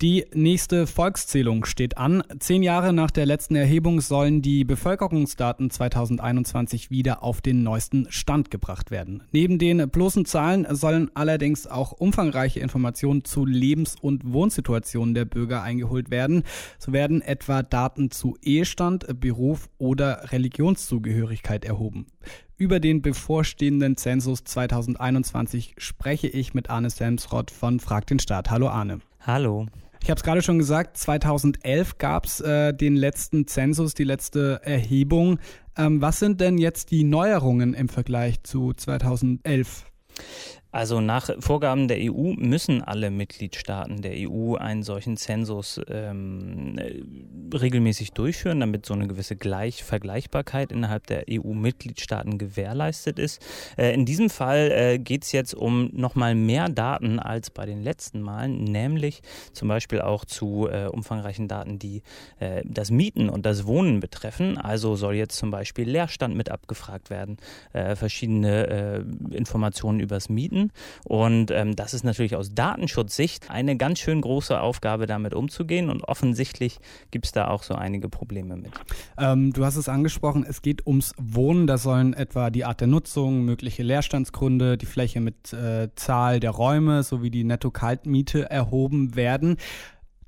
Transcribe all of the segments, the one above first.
Die nächste Volkszählung steht an. Zehn Jahre nach der letzten Erhebung sollen die Bevölkerungsdaten 2021 wieder auf den neuesten Stand gebracht werden. Neben den bloßen Zahlen sollen allerdings auch umfangreiche Informationen zu Lebens- und Wohnsituationen der Bürger eingeholt werden. So werden etwa Daten zu Ehestand, Beruf oder Religionszugehörigkeit erhoben. Über den bevorstehenden Zensus 2021 spreche ich mit Arne Selmsrott von Frag den Staat. Hallo Arne. Hallo. Ich habe es gerade schon gesagt, 2011 gab es äh, den letzten Zensus, die letzte Erhebung. Ähm, was sind denn jetzt die Neuerungen im Vergleich zu 2011? Also nach Vorgaben der EU müssen alle Mitgliedstaaten der EU einen solchen Zensus ähm, regelmäßig durchführen, damit so eine gewisse Gleich Vergleichbarkeit innerhalb der EU-Mitgliedstaaten gewährleistet ist. Äh, in diesem Fall äh, geht es jetzt um nochmal mehr Daten als bei den letzten Malen, nämlich zum Beispiel auch zu äh, umfangreichen Daten, die äh, das Mieten und das Wohnen betreffen. Also soll jetzt zum Beispiel Leerstand mit abgefragt werden, äh, verschiedene äh, Informationen übers Mieten finden. Und ähm, das ist natürlich aus Datenschutzsicht eine ganz schön große Aufgabe, damit umzugehen. Und offensichtlich gibt es da auch so einige Probleme mit. Ähm, du hast es angesprochen, es geht ums Wohnen. Da sollen etwa die Art der Nutzung, mögliche Leerstandsgründe, die Fläche mit äh, Zahl der Räume sowie die Netto-Kaltmiete erhoben werden.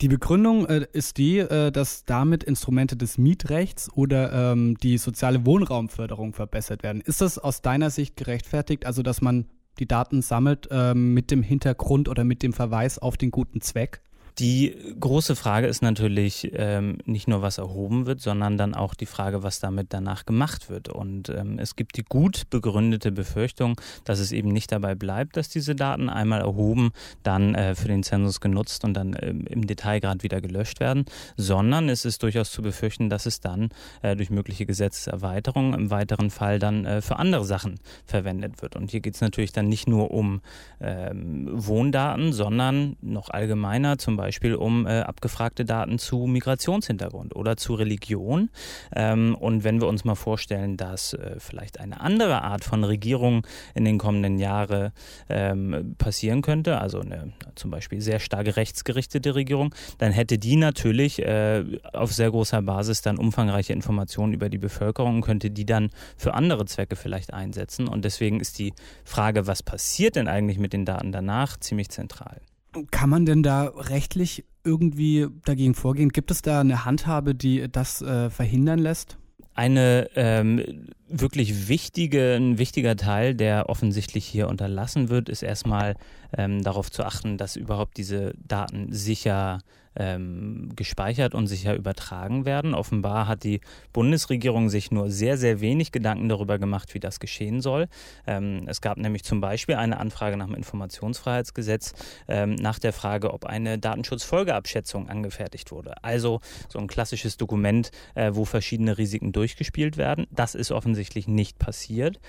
Die Begründung äh, ist die, äh, dass damit Instrumente des Mietrechts oder ähm, die soziale Wohnraumförderung verbessert werden. Ist das aus deiner Sicht gerechtfertigt, also dass man die Daten sammelt ähm, mit dem Hintergrund oder mit dem Verweis auf den guten Zweck? Die große Frage ist natürlich ähm, nicht nur, was erhoben wird, sondern dann auch die Frage, was damit danach gemacht wird. Und ähm, es gibt die gut begründete Befürchtung, dass es eben nicht dabei bleibt, dass diese Daten einmal erhoben, dann äh, für den Zensus genutzt und dann ähm, im Detailgrad wieder gelöscht werden, sondern es ist durchaus zu befürchten, dass es dann äh, durch mögliche Gesetzeserweiterungen im weiteren Fall dann äh, für andere Sachen verwendet wird. Und hier geht es natürlich dann nicht nur um ähm, Wohndaten, sondern noch allgemeiner zum Beispiel Beispiel um äh, abgefragte Daten zu Migrationshintergrund oder zu Religion. Ähm, und wenn wir uns mal vorstellen, dass äh, vielleicht eine andere Art von Regierung in den kommenden Jahren ähm, passieren könnte, also eine zum Beispiel sehr stark rechtsgerichtete Regierung, dann hätte die natürlich äh, auf sehr großer Basis dann umfangreiche Informationen über die Bevölkerung und könnte die dann für andere Zwecke vielleicht einsetzen. Und deswegen ist die Frage, was passiert denn eigentlich mit den Daten danach, ziemlich zentral. Kann man denn da rechtlich irgendwie dagegen vorgehen? Gibt es da eine Handhabe, die das äh, verhindern lässt? Eine ähm, wirklich wichtige, ein wichtiger Teil, der offensichtlich hier unterlassen wird, ist erstmal ähm, darauf zu achten, dass überhaupt diese Daten sicher ähm, gespeichert und sicher übertragen werden. Offenbar hat die Bundesregierung sich nur sehr, sehr wenig Gedanken darüber gemacht, wie das geschehen soll. Ähm, es gab nämlich zum Beispiel eine Anfrage nach dem Informationsfreiheitsgesetz ähm, nach der Frage, ob eine Datenschutzfolgeabschätzung angefertigt wurde. Also so ein klassisches Dokument, äh, wo verschiedene Risiken durchgespielt werden. Das ist offensichtlich nicht passiert.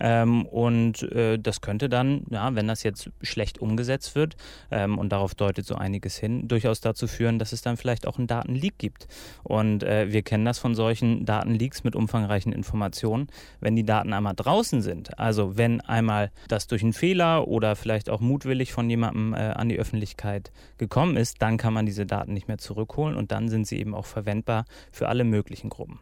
Ähm, und äh, das könnte dann, ja, wenn das jetzt schlecht umgesetzt wird, ähm, und darauf deutet so einiges hin, durchaus dazu führen, führen, dass es dann vielleicht auch einen Datenleak gibt. Und äh, wir kennen das von solchen Datenleaks mit umfangreichen Informationen. Wenn die Daten einmal draußen sind, also wenn einmal das durch einen Fehler oder vielleicht auch mutwillig von jemandem äh, an die Öffentlichkeit gekommen ist, dann kann man diese Daten nicht mehr zurückholen und dann sind sie eben auch verwendbar für alle möglichen Gruppen.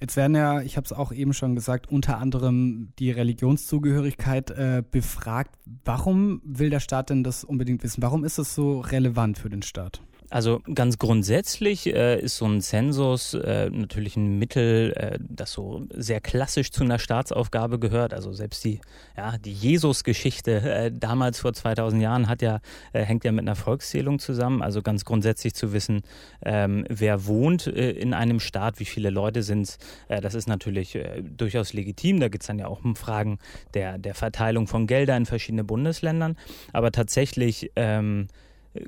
Jetzt werden ja, ich habe es auch eben schon gesagt, unter anderem die Religionszugehörigkeit äh, befragt. Warum will der Staat denn das unbedingt wissen? Warum ist das so relevant für den Staat? Also ganz grundsätzlich äh, ist so ein Zensus äh, natürlich ein Mittel, äh, das so sehr klassisch zu einer Staatsaufgabe gehört. Also selbst die, ja, die Jesus-Geschichte äh, damals vor 2000 Jahren hat ja, äh, hängt ja mit einer Volkszählung zusammen. Also ganz grundsätzlich zu wissen, ähm, wer wohnt äh, in einem Staat, wie viele Leute sind das ist natürlich durchaus legitim. Da geht es dann ja auch um Fragen der, der Verteilung von Geldern in verschiedene Bundesländern. Aber tatsächlich ähm,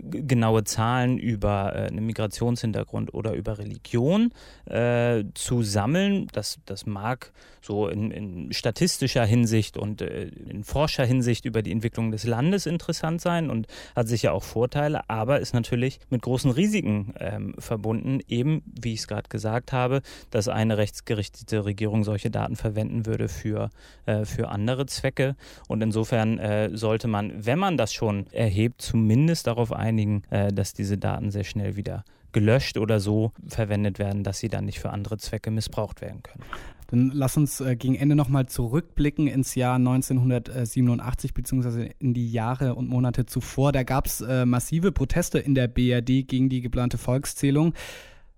genaue Zahlen über äh, einen Migrationshintergrund oder über Religion äh, zu sammeln. Das, das mag so in, in statistischer Hinsicht und äh, in Forscherhinsicht über die Entwicklung des Landes interessant sein und hat sicher auch Vorteile, aber ist natürlich mit großen Risiken ähm, verbunden, eben wie ich es gerade gesagt habe, dass eine rechtsgerichtete Regierung solche Daten verwenden würde für, äh, für andere Zwecke. Und insofern äh, sollte man, wenn man das schon erhebt, zumindest darauf einigen, äh, dass diese Daten sehr schnell wieder gelöscht oder so verwendet werden, dass sie dann nicht für andere Zwecke missbraucht werden können. Dann lass uns äh, gegen Ende nochmal zurückblicken ins Jahr 1987 beziehungsweise in die Jahre und Monate zuvor. Da gab es äh, massive Proteste in der BRD gegen die geplante Volkszählung.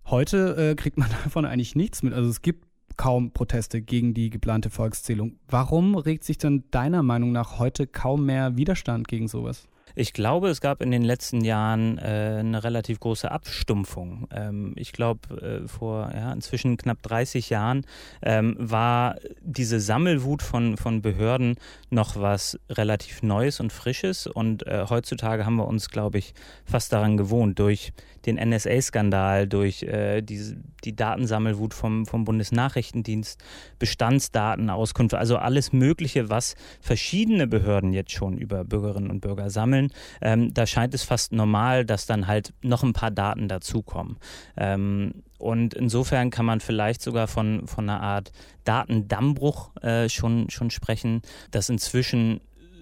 Heute kriegt man davon eigentlich nichts mit. Also es gibt kaum Proteste gegen die geplante Volkszählung. Warum regt sich denn deiner Meinung nach heute kaum mehr Widerstand gegen sowas? Ich glaube, es gab in den letzten Jahren äh, eine relativ große Abstumpfung. Ähm, ich glaube, äh, vor ja, inzwischen knapp 30 Jahren ähm, war diese Sammelwut von, von Behörden noch was relativ Neues und Frisches. Und äh, heutzutage haben wir uns, glaube ich, fast daran gewohnt, durch den NSA-Skandal, durch äh, diese, die Datensammelwut vom, vom Bundesnachrichtendienst, Bestandsdatenauskunft, also alles Mögliche, was verschiedene Behörden jetzt schon über Bürgerinnen und Bürger sammeln sammeln, ähm, da scheint es fast normal, dass dann halt noch ein paar Daten dazukommen. Ähm, und insofern kann man vielleicht sogar von, von einer Art Datendammbruch äh, schon, schon sprechen, dass inzwischen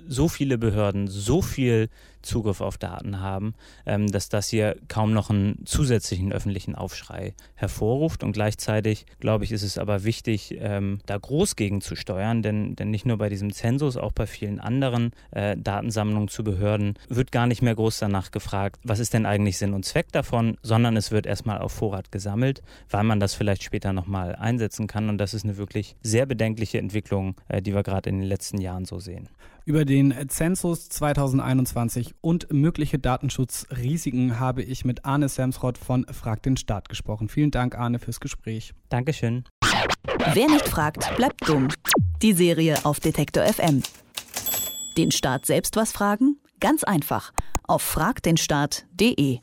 so viele Behörden so viel Zugriff auf Daten haben, ähm, dass das hier kaum noch einen zusätzlichen öffentlichen Aufschrei hervorruft. Und gleichzeitig, glaube ich, ist es aber wichtig, ähm, da groß gegen zu steuern, denn, denn nicht nur bei diesem Zensus, auch bei vielen anderen äh, Datensammlungen zu Behörden wird gar nicht mehr groß danach gefragt, was ist denn eigentlich Sinn und Zweck davon, sondern es wird erstmal auf Vorrat gesammelt, weil man das vielleicht später nochmal einsetzen kann. Und das ist eine wirklich sehr bedenkliche Entwicklung, äh, die wir gerade in den letzten Jahren so sehen. Über den Zensus 2021 und mögliche Datenschutzrisiken habe ich mit Arne Samsrott von Frag den Staat gesprochen. Vielen Dank, Arne, fürs Gespräch. Dankeschön. Wer nicht fragt, bleibt dumm. Die Serie auf Detektor FM. Den Staat selbst was fragen? Ganz einfach. Auf fragdenstaat.de.